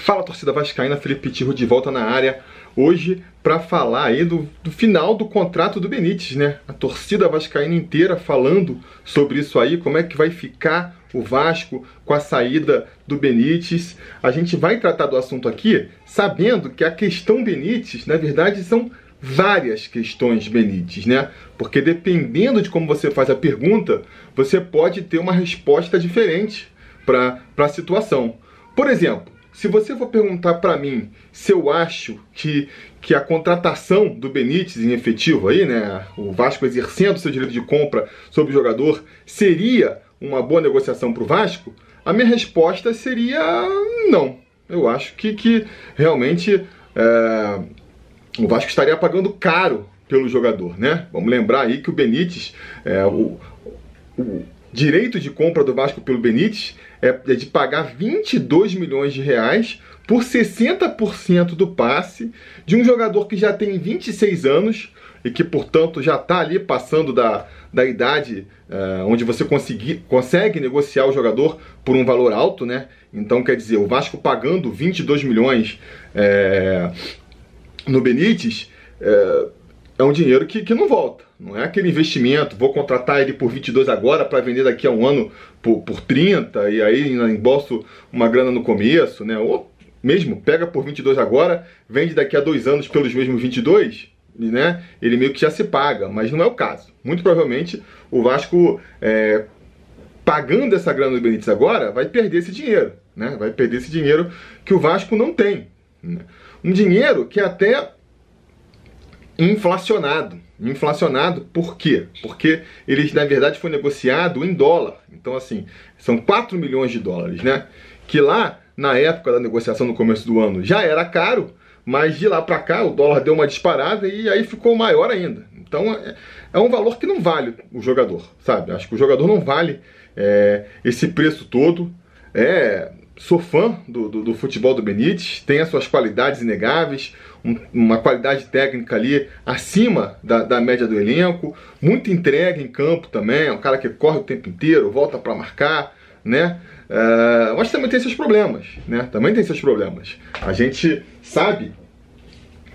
Fala torcida vascaína, Felipe Tirro de volta na área hoje para falar aí do, do, final do contrato do Benítez, né? A torcida vascaína inteira falando sobre isso aí, como é que vai ficar o Vasco com a saída do Benítez. A gente vai tratar do assunto aqui sabendo que a questão Benítez, na verdade, são várias questões Benítez, né? Porque dependendo de como você faz a pergunta, você pode ter uma resposta diferente para a situação. Por exemplo, se você for perguntar para mim se eu acho que, que a contratação do Benítez em efetivo aí, né, o Vasco exercendo seu direito de compra sobre o jogador, seria uma boa negociação para o Vasco, a minha resposta seria não. Eu acho que, que realmente é, o Vasco estaria pagando caro pelo jogador, né? Vamos lembrar aí que o Benítez, é, o, o direito de compra do Vasco pelo Benítez é, é de pagar 22 milhões de reais por 60% do passe de um jogador que já tem 26 anos e que, portanto, já está ali passando da, da idade uh, onde você conseguir, consegue negociar o jogador por um valor alto, né? Então, quer dizer, o Vasco pagando 22 milhões é, no Benítez é, é um dinheiro que, que não volta. Não é aquele investimento, vou contratar ele por 22 agora para vender daqui a um ano por, por 30 e aí embolso uma grana no começo, né? Ou mesmo pega por 22 agora, vende daqui a dois anos pelos mesmos 22, né? Ele meio que já se paga, mas não é o caso. Muito provavelmente o Vasco, é, pagando essa grana do Benítez agora, vai perder esse dinheiro, né? Vai perder esse dinheiro que o Vasco não tem. Né? Um dinheiro que é até inflacionado. Inflacionado por quê? Porque ele, na verdade, foi negociado em dólar. Então, assim, são 4 milhões de dólares, né? Que lá, na época da negociação no começo do ano, já era caro, mas de lá para cá o dólar deu uma disparada e aí ficou maior ainda. Então, é, é um valor que não vale o jogador, sabe? Acho que o jogador não vale é, esse preço todo. É, sou fã do, do, do, futebol do Benítez, tem as suas qualidades inegáveis, um, uma qualidade técnica ali acima da, da, média do elenco, muita entrega em campo também, é um cara que corre o tempo inteiro, volta para marcar, né? Uh, mas também tem seus problemas, né? Também tem seus problemas. A gente sabe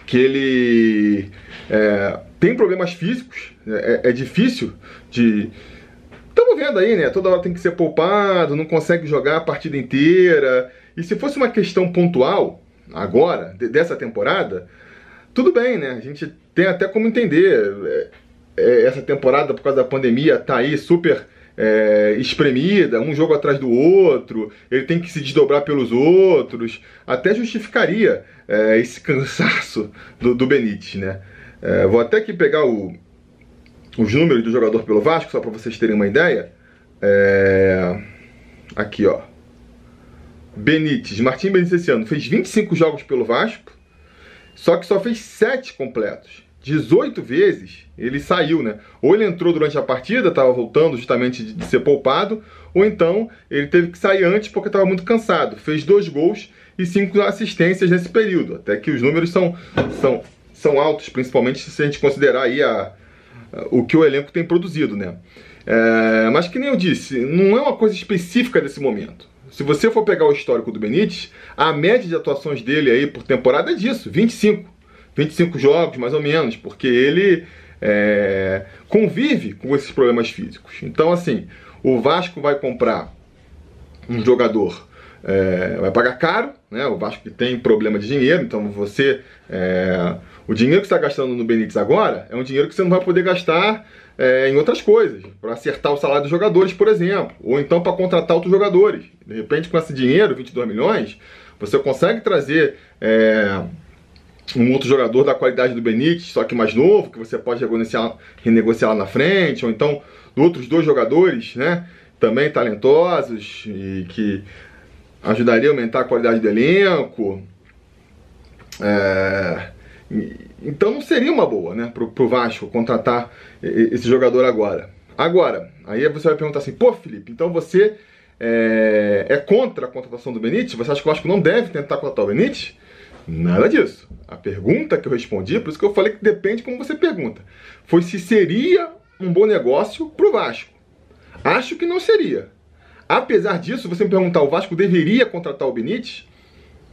que ele é, tem problemas físicos, é, é difícil de Estamos vendo aí, né? Toda hora tem que ser poupado, não consegue jogar a partida inteira. E se fosse uma questão pontual, agora, dessa temporada, tudo bem, né? A gente tem até como entender. É, é, essa temporada, por causa da pandemia, tá aí super é, espremida, um jogo atrás do outro, ele tem que se desdobrar pelos outros, até justificaria é, esse cansaço do, do Benítez, né? É, vou até aqui pegar o, os números do jogador pelo Vasco, só para vocês terem uma ideia. É... Aqui, ó. Benítez, Martim Benítez esse ano fez 25 jogos pelo Vasco, só que só fez 7 completos. 18 vezes ele saiu, né? Ou ele entrou durante a partida, estava voltando justamente de ser poupado, ou então ele teve que sair antes porque estava muito cansado. Fez dois gols e cinco assistências nesse período. Até que os números são, são, são altos, principalmente se a gente considerar aí a, o que o elenco tem produzido, né? É, mas que nem eu disse, não é uma coisa específica desse momento. Se você for pegar o histórico do Benítez, a média de atuações dele aí por temporada é disso, 25. 25 jogos, mais ou menos, porque ele é, convive com esses problemas físicos. Então, assim, o Vasco vai comprar um jogador, é, vai pagar caro, né? O Vasco tem problema de dinheiro, então você. É, o dinheiro que está gastando no Benítez agora é um dinheiro que você não vai poder gastar é, em outras coisas, para acertar o salário dos jogadores, por exemplo, ou então para contratar outros jogadores. De repente, com esse dinheiro, 22 milhões, você consegue trazer é, um outro jogador da qualidade do Benítez, só que mais novo, que você pode renegociar, renegociar lá na frente, ou então outros dois jogadores, né, também talentosos e que ajudaria a aumentar a qualidade do elenco. É, então não seria uma boa, né, pro, pro Vasco contratar esse jogador agora. Agora, aí você vai perguntar assim, pô Felipe, então você é, é contra a contratação do Benítez? Você acha que o Vasco não deve tentar contratar o Benítez? Nada disso. A pergunta que eu respondi, por isso que eu falei que depende como você pergunta, foi se seria um bom negócio pro Vasco. Acho que não seria. Apesar disso, você me perguntar, o Vasco deveria contratar o Benítez?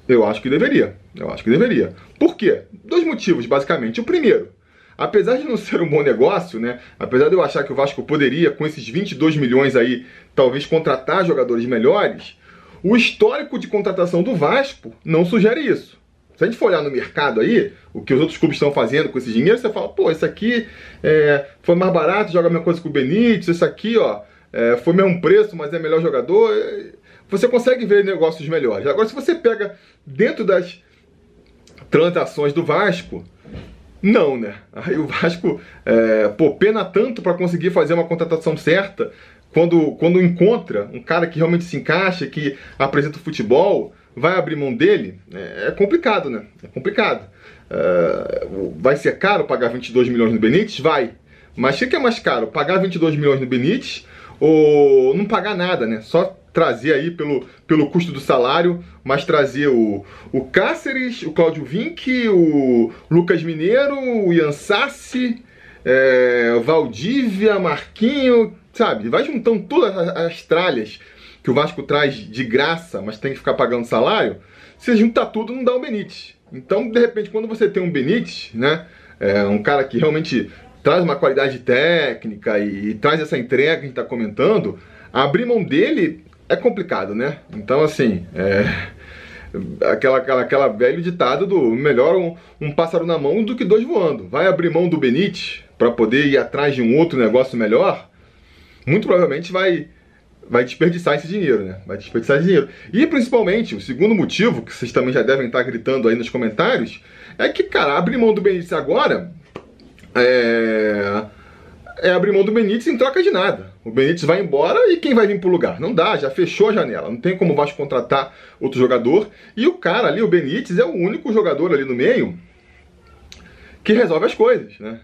Eu acho que deveria. Eu acho que deveria. Por quê? Dois motivos, basicamente. O primeiro, apesar de não ser um bom negócio, né? Apesar de eu achar que o Vasco poderia, com esses 22 milhões aí, talvez contratar jogadores melhores, o histórico de contratação do Vasco não sugere isso. Se a gente for olhar no mercado aí, o que os outros clubes estão fazendo com esse dinheiro, você fala, pô, esse aqui é, foi mais barato, joga a mesma coisa que o Benítez, esse aqui, ó, é, foi mesmo preço, mas é melhor jogador. Você consegue ver negócios melhores. Agora, se você pega dentro das transações do Vasco, não, né? Aí o Vasco, é, pô, pena tanto para conseguir fazer uma contratação certa quando, quando encontra um cara que realmente se encaixa, que apresenta o futebol, vai abrir mão dele, é, é complicado, né? É complicado. É, vai ser caro pagar 22 milhões no Benítez? Vai. Mas o que é mais caro? Pagar 22 milhões no Benítez ou não pagar nada, né? Só trazer aí pelo, pelo custo do salário, mas trazer o, o Cáceres, o Cláudio Vinck, o Lucas Mineiro, o Ian Sassi, é, Valdívia, Marquinho, sabe? Vai juntando todas as tralhas que o Vasco traz de graça, mas tem que ficar pagando salário, se juntar tudo não dá um Benítez. Então, de repente, quando você tem um Benítez, né, é, um cara que realmente traz uma qualidade técnica e, e traz essa entrega que a gente está comentando, abrir mão dele é complicado, né? Então, assim, é, aquela, aquela, aquela velho ditado do melhor um, um, pássaro na mão do que dois voando. Vai abrir mão do Benítez para poder ir atrás de um outro negócio melhor? Muito provavelmente vai vai desperdiçar esse dinheiro, né? Vai desperdiçar esse dinheiro. E principalmente, o segundo motivo, que vocês também já devem estar gritando aí nos comentários, é que, cara, abrir mão do Benítez agora é é abrir mão do Benítez em troca de nada. O Benítez vai embora e quem vai vir pro lugar? Não dá, já fechou a janela. Não tem como o Vasco contratar outro jogador. E o cara ali, o Benítez, é o único jogador ali no meio que resolve as coisas, né?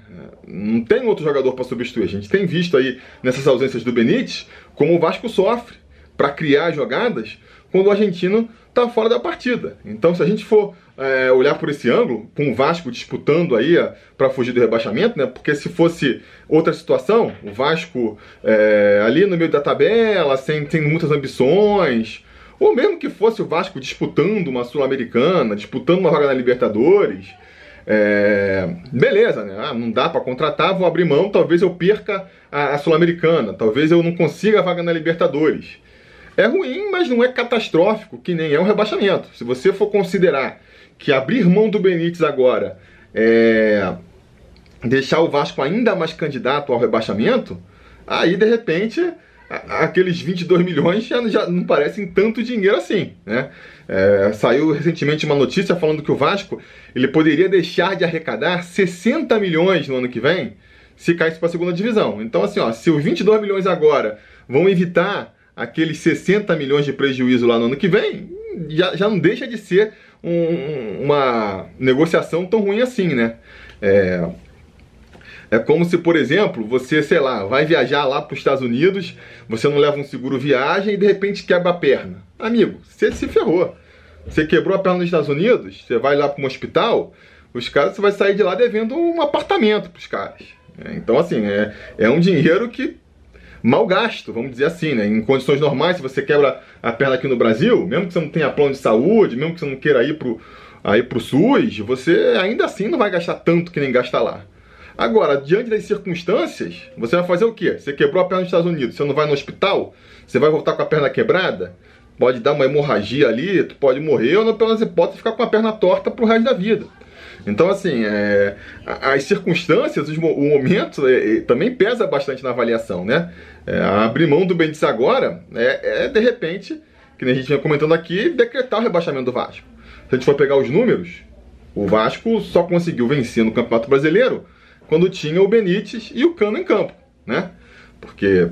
Não tem outro jogador para substituir. A gente tem visto aí nessas ausências do Benítez como o Vasco sofre para criar jogadas quando o argentino está fora da partida. Então, se a gente for é, olhar por esse ângulo, com o Vasco disputando aí para fugir do rebaixamento, né? Porque se fosse outra situação, o Vasco é, ali no meio da tabela, sem, sem muitas ambições, ou mesmo que fosse o Vasco disputando uma Sul-Americana, disputando uma vaga na Libertadores, é, beleza, né? Ah, não dá para contratar, vou abrir mão, talvez eu perca a, a Sul-Americana, talvez eu não consiga a vaga na Libertadores. É ruim, mas não é catastrófico, que nem é um rebaixamento. Se você for considerar que abrir mão do Benítez agora é deixar o Vasco ainda mais candidato ao rebaixamento, aí de repente aqueles 22 milhões já, já, não parecem tanto dinheiro assim, né? É, saiu recentemente uma notícia falando que o Vasco ele poderia deixar de arrecadar 60 milhões no ano que vem se caísse para a segunda divisão. Então assim, ó, se os 22 milhões agora vão evitar aqueles 60 milhões de prejuízo lá no ano que vem, já, já não deixa de ser um, uma negociação tão ruim assim, né? É, é como se, por exemplo, você, sei lá, vai viajar lá para os Estados Unidos, você não leva um seguro viagem e de repente quebra a perna. Amigo, você se ferrou. Você quebrou a perna nos Estados Unidos, você vai lá para um hospital, os caras, você vai sair de lá devendo um apartamento para os caras. É, então, assim, é, é um dinheiro que mal gasto, vamos dizer assim, né? Em condições normais, se você quebra a perna aqui no Brasil, mesmo que você não tenha plano de saúde, mesmo que você não queira ir pro, aí pro SUS, você ainda assim não vai gastar tanto que nem gasta lá. Agora, diante das circunstâncias, você vai fazer o quê? Você quebrou a perna nos Estados Unidos, você não vai no hospital? Você vai voltar com a perna quebrada? Pode dar uma hemorragia ali, tu pode morrer, ou não, você pode ficar com a perna torta pro resto da vida. Então, assim, é, as circunstâncias, o momento é, também pesa bastante na avaliação, né? É, abrir mão do Benítez agora é, é, de repente, que a gente vinha comentando aqui, decretar o rebaixamento do Vasco. Se a gente for pegar os números, o Vasco só conseguiu vencer no Campeonato Brasileiro quando tinha o Benítez e o Cano em campo, né? Porque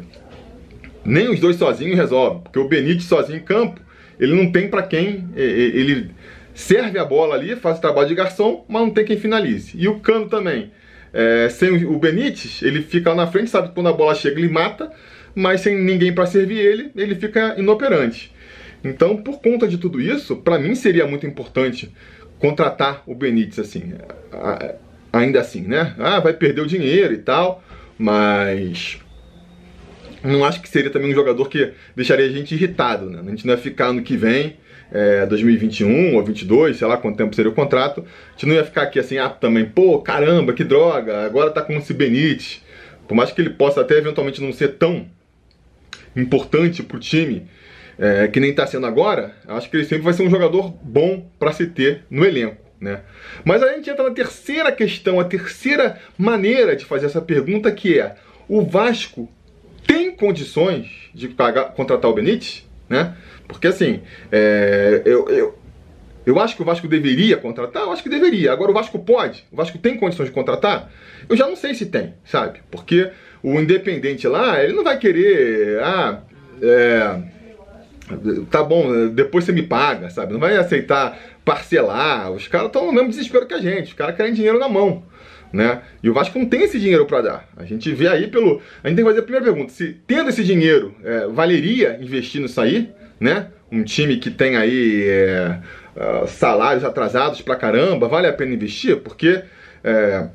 nem os dois sozinhos resolvem, porque o Benítez sozinho em campo, ele não tem para quem ele serve a bola ali, faz o trabalho de garçom, mas não tem quem finalize. E o Cano também. É, sem o Benítez, ele fica lá na frente, sabe que quando a bola chega ele mata, mas sem ninguém para servir ele, ele fica inoperante. Então, por conta de tudo isso, para mim seria muito importante contratar o Benítez assim, ainda assim, né? Ah, vai perder o dinheiro e tal, mas não acho que seria também um jogador que deixaria a gente irritado, né? A gente não ia ficar no que vem é, 2021 ou 22, sei lá quanto tempo seria o contrato, a gente não ia ficar aqui assim, ah, também, pô, caramba, que droga, agora tá com o Benítez. Por mais que ele possa até eventualmente não ser tão importante pro time, é, que nem está sendo agora, acho que ele sempre vai ser um jogador bom para se ter no elenco. Né? Mas a gente entra na terceira questão, a terceira maneira de fazer essa pergunta, que é: o Vasco tem condições de pagar, contratar o Benítez? Né? Porque assim, é, eu, eu, eu acho que o Vasco deveria contratar, eu acho que deveria. Agora o Vasco pode? O Vasco tem condições de contratar? Eu já não sei se tem, sabe? Porque o Independente lá, ele não vai querer. Ah, é, tá bom, depois você me paga, sabe? Não vai aceitar parcelar. Os caras estão no mesmo desespero que a gente. Os caras querem dinheiro na mão. Né? E o Vasco não tem esse dinheiro para dar. A gente vê aí pelo. A gente tem que fazer a primeira pergunta: se tendo esse dinheiro, é, valeria investir nisso aí? Né? Um time que tem aí é, uh, salários atrasados pra caramba, vale a pena investir? Porque. É,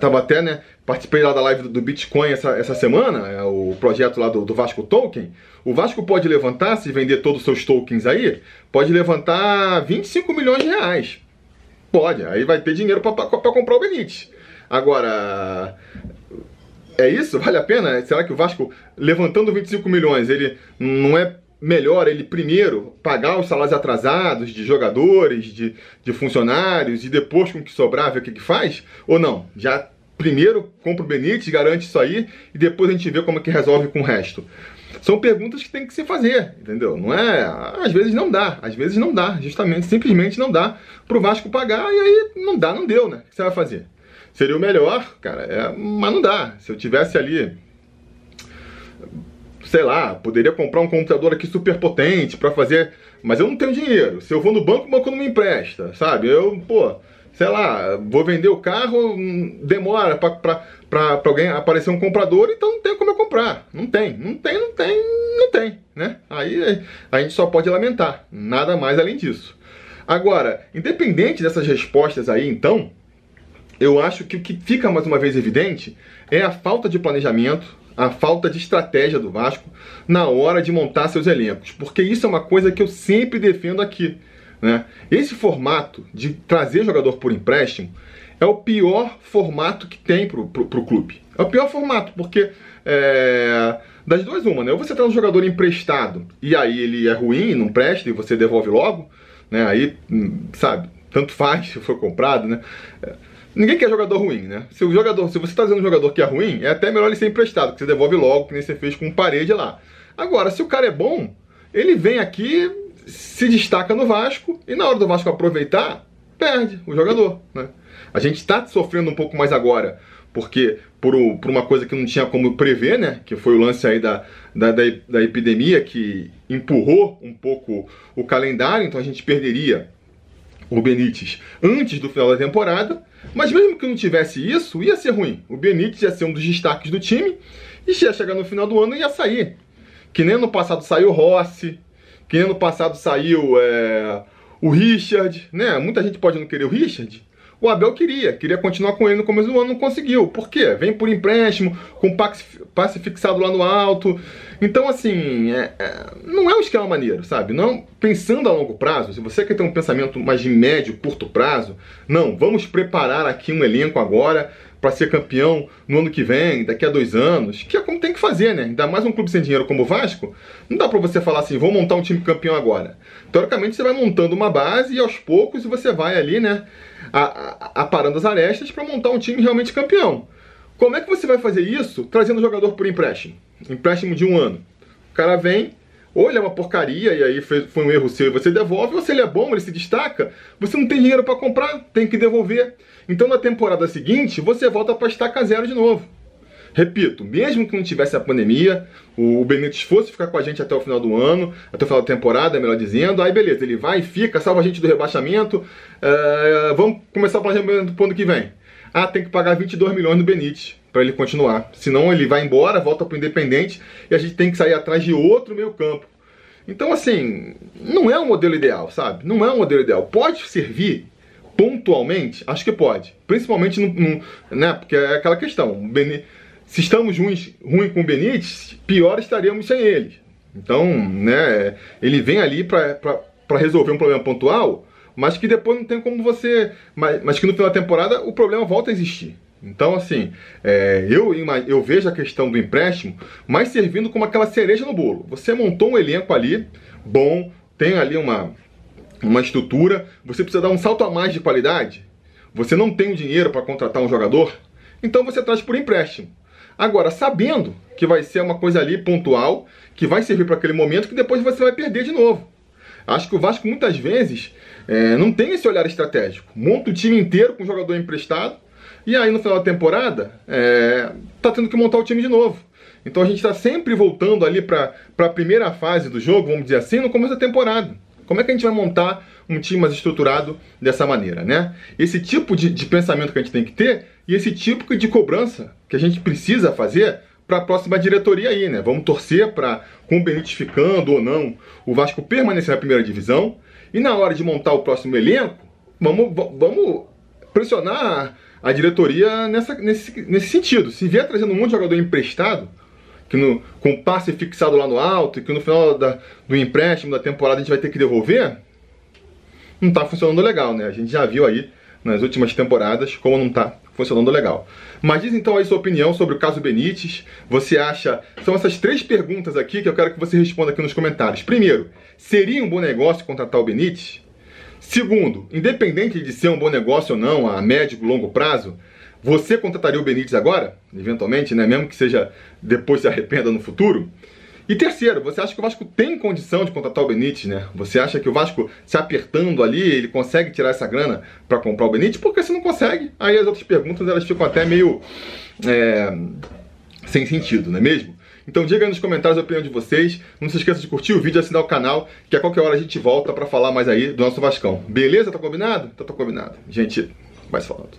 tava até, né? Participei lá da live do Bitcoin essa, essa semana, é o projeto lá do, do Vasco Token. O Vasco pode levantar, se vender todos os seus tokens aí, pode levantar 25 milhões de reais. Pode, aí vai ter dinheiro para comprar o Benítez. Agora, é isso? Vale a pena? Será que o Vasco, levantando 25 milhões, ele não é melhor ele primeiro pagar os salários atrasados de jogadores, de, de funcionários, e depois com o que sobrar ver o que, que faz? Ou não? Já primeiro compra o Benítez, garante isso aí, e depois a gente vê como é que resolve com o resto. São perguntas que tem que se fazer, entendeu? Não é. Às vezes não dá, às vezes não dá, justamente, simplesmente não dá pro Vasco pagar, e aí não dá, não deu, né? O que você vai fazer? Seria o melhor, cara, é, mas não dá. Se eu tivesse ali sei lá, poderia comprar um computador aqui super potente para fazer, mas eu não tenho dinheiro. Se eu vou no banco, o banco não me empresta, sabe? Eu, pô, sei lá, vou vender o carro, hum, demora para alguém aparecer um comprador, então não tem como eu comprar. Não tem, não tem, não tem, não tem, né? Aí a gente só pode lamentar, nada mais além disso. Agora, independente dessas respostas aí, então, eu acho que o que fica mais uma vez evidente é a falta de planejamento, a falta de estratégia do Vasco na hora de montar seus elencos, porque isso é uma coisa que eu sempre defendo aqui. Né? Esse formato de trazer jogador por empréstimo é o pior formato que tem para o clube. É o pior formato, porque é, das duas, uma, né? Ou você traz um jogador emprestado e aí ele é ruim, não presta e você devolve logo, né? Aí, hum, sabe, tanto faz se for comprado, né? É, ninguém quer jogador ruim, né? Se o jogador, se você está trazendo um jogador que é ruim, é até melhor ele ser emprestado, que você devolve logo, que nem você fez com parede lá. Agora, se o cara é bom, ele vem aqui, se destaca no Vasco e na hora do Vasco aproveitar, perde o jogador. Né? A gente está sofrendo um pouco mais agora, porque por, por, uma coisa que não tinha como prever, né? Que foi o lance aí da, da, da, da epidemia que empurrou um pouco o calendário, então a gente perderia o Benítez antes do final da temporada. Mas mesmo que não tivesse isso, ia ser ruim. O Benítez ia ser um dos destaques do time e ia chegar no final do ano e ia sair. Que nem no passado saiu Rossi, que ano passado saiu é, o Richard, né? Muita gente pode não querer o Richard. O Abel queria, queria continuar com ele no começo do ano, não conseguiu. Por quê? Vem por empréstimo, com passe fixado lá no alto. Então, assim, é, é, não é um esquema maneiro, sabe? Não pensando a longo prazo, se você quer ter um pensamento mais de médio, curto prazo, não, vamos preparar aqui um elenco agora para ser campeão no ano que vem, daqui a dois anos, que é como tem que fazer, né? Ainda mais um clube sem dinheiro como o Vasco, não dá para você falar assim, vou montar um time campeão agora. Teoricamente você vai montando uma base e aos poucos você vai ali, né, aparando as arestas para montar um time realmente campeão. Como é que você vai fazer isso trazendo o jogador por empréstimo? Empréstimo de um ano. O cara vem, ou ele é uma porcaria e aí foi um erro seu e você devolve, ou se ele é bom, ele se destaca, você não tem dinheiro para comprar, tem que devolver. Então na temporada seguinte você volta para estaca zero de novo. Repito, mesmo que não tivesse a pandemia, o Benítez fosse ficar com a gente até o final do ano, até o final da temporada, melhor dizendo, aí beleza, ele vai fica, salva a gente do rebaixamento, é, vamos começar o planejamento pro ano que vem. Ah, tem que pagar 22 milhões no Benítez para ele continuar. Senão ele vai embora, volta para o Independente e a gente tem que sair atrás de outro meio campo. Então, assim, não é um modelo ideal, sabe? Não é um modelo ideal. Pode servir pontualmente? Acho que pode. Principalmente no, no né? Porque é aquela questão. Se estamos ruins, ruim com o Benítez, pior estaríamos sem ele. Então, né, ele vem ali para resolver um problema pontual, mas que depois não tem como você. Mas, mas que no final da temporada o problema volta a existir. Então, assim, é, eu, eu vejo a questão do empréstimo mais servindo como aquela cereja no bolo. Você montou um elenco ali, bom, tem ali uma, uma estrutura, você precisa dar um salto a mais de qualidade. Você não tem o dinheiro para contratar um jogador, então você traz por empréstimo. Agora, sabendo que vai ser uma coisa ali pontual, que vai servir para aquele momento, que depois você vai perder de novo. Acho que o Vasco muitas vezes é, não tem esse olhar estratégico. Monta o time inteiro com o jogador emprestado, e aí no final da temporada é, tá tendo que montar o time de novo. Então a gente está sempre voltando ali para a primeira fase do jogo, vamos dizer assim, no começo da temporada. Como é que a gente vai montar um time mais estruturado dessa maneira, né? Esse tipo de, de pensamento que a gente tem que ter e esse tipo de cobrança que a gente precisa fazer para a próxima diretoria aí, né? Vamos torcer para, com o ficando ou não, o Vasco permanecer na primeira divisão. E na hora de montar o próximo elenco, vamos, vamos pressionar a diretoria nessa, nesse, nesse sentido. Se vier trazendo um monte de jogador emprestado, que no, com passe fixado lá no alto, e que no final da, do empréstimo da temporada a gente vai ter que devolver, não está funcionando legal, né? A gente já viu aí nas últimas temporadas como não está funcionando legal. Mas diz então aí sua opinião sobre o caso Benítez. Você acha. São essas três perguntas aqui que eu quero que você responda aqui nos comentários. Primeiro, seria um bom negócio contratar o Benítez? Segundo, independente de ser um bom negócio ou não, a médio e longo prazo, você contrataria o Benítez agora? Eventualmente, né? Mesmo que seja depois se arrependa no futuro? E terceiro, você acha que o Vasco tem condição de contratar o Benítez, né? Você acha que o Vasco se apertando ali, ele consegue tirar essa grana para comprar o Benítez? Porque se não consegue, aí as outras perguntas elas ficam até meio é, sem sentido, não é mesmo? Então diga aí nos comentários a opinião de vocês. Não se esqueça de curtir o vídeo assinar o canal, que a qualquer hora a gente volta para falar mais aí do nosso Vascão. Beleza? Tá combinado? Então tá combinado. Gente, vai falando.